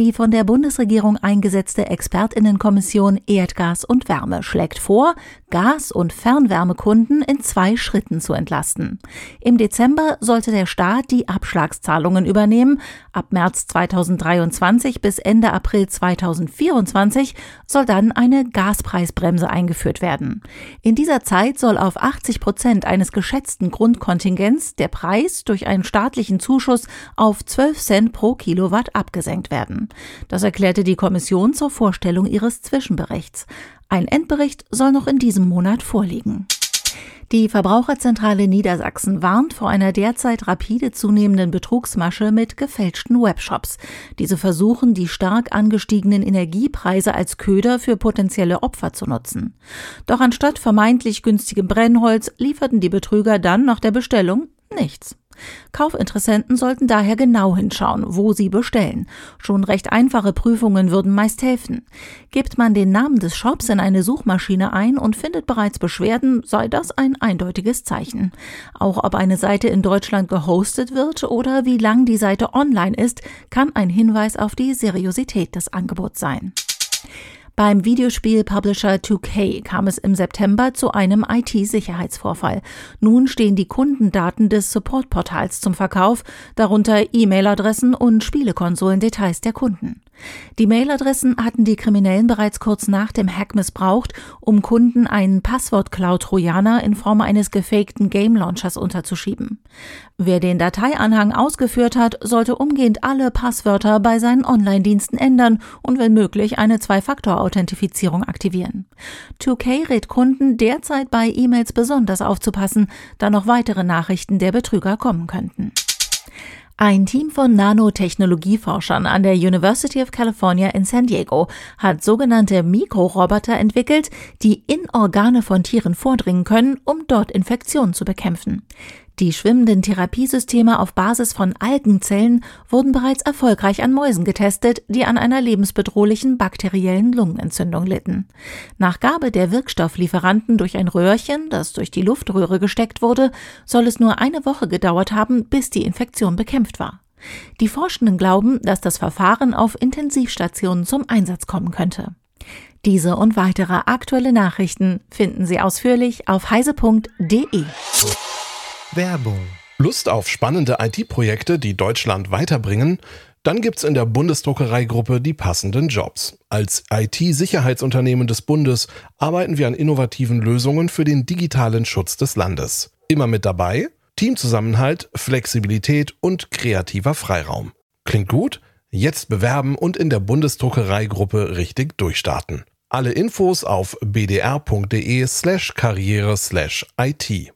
Die von der Bundesregierung eingesetzte Expertinnenkommission Erdgas und Wärme schlägt vor, Gas- und Fernwärmekunden in zwei Schritten zu entlasten. Im Dezember sollte der Staat die Abschlagszahlungen übernehmen. Ab März 2023 bis Ende April 2024 soll dann eine Gaspreisbremse eingeführt werden. In dieser Zeit soll auf 80 Prozent eines geschätzten Grundkontingents der Preis durch einen staatlichen Zuschuss auf 12 Cent pro Kilowatt abgesenkt werden. Das erklärte die Kommission zur Vorstellung ihres Zwischenberichts. Ein Endbericht soll noch in diesem Monat vorliegen. Die Verbraucherzentrale Niedersachsen warnt vor einer derzeit rapide zunehmenden Betrugsmasche mit gefälschten Webshops. Diese versuchen, die stark angestiegenen Energiepreise als Köder für potenzielle Opfer zu nutzen. Doch anstatt vermeintlich günstigem Brennholz lieferten die Betrüger dann nach der Bestellung nichts. Kaufinteressenten sollten daher genau hinschauen, wo sie bestellen. Schon recht einfache Prüfungen würden meist helfen. Gibt man den Namen des Shops in eine Suchmaschine ein und findet bereits Beschwerden, sei das ein eindeutiges Zeichen. Auch ob eine Seite in Deutschland gehostet wird oder wie lang die Seite online ist, kann ein Hinweis auf die Seriosität des Angebots sein. Beim Videospiel-Publisher 2K kam es im September zu einem IT-Sicherheitsvorfall. Nun stehen die Kundendaten des Supportportals zum Verkauf, darunter E-Mail-Adressen und Spielekonsolen-Details der Kunden. Die Mailadressen hatten die Kriminellen bereits kurz nach dem Hack missbraucht, um Kunden einen Passwort-Cloud-Trojaner in Form eines gefakten Game-Launchers unterzuschieben. Wer den Dateianhang ausgeführt hat, sollte umgehend alle Passwörter bei seinen Online-Diensten ändern und wenn möglich eine Zwei-Faktor-Authentifizierung aktivieren. 2K rät Kunden derzeit bei E-Mails besonders aufzupassen, da noch weitere Nachrichten der Betrüger kommen könnten. Ein Team von Nanotechnologieforschern an der University of California in San Diego hat sogenannte Mikroroboter entwickelt, die in Organe von Tieren vordringen können, um dort Infektionen zu bekämpfen. Die schwimmenden Therapiesysteme auf Basis von Algenzellen wurden bereits erfolgreich an Mäusen getestet, die an einer lebensbedrohlichen bakteriellen Lungenentzündung litten. Nach Gabe der Wirkstofflieferanten durch ein Röhrchen, das durch die Luftröhre gesteckt wurde, soll es nur eine Woche gedauert haben, bis die Infektion bekämpft war. Die Forschenden glauben, dass das Verfahren auf Intensivstationen zum Einsatz kommen könnte. Diese und weitere aktuelle Nachrichten finden Sie ausführlich auf heise.de. Werbung. Lust auf spannende IT-Projekte, die Deutschland weiterbringen? Dann gibt's in der Bundesdruckereigruppe die passenden Jobs. Als IT-Sicherheitsunternehmen des Bundes arbeiten wir an innovativen Lösungen für den digitalen Schutz des Landes. Immer mit dabei Teamzusammenhalt, Flexibilität und kreativer Freiraum. Klingt gut? Jetzt bewerben und in der Bundesdruckereigruppe richtig durchstarten. Alle Infos auf bdr.de slash karriere slash IT.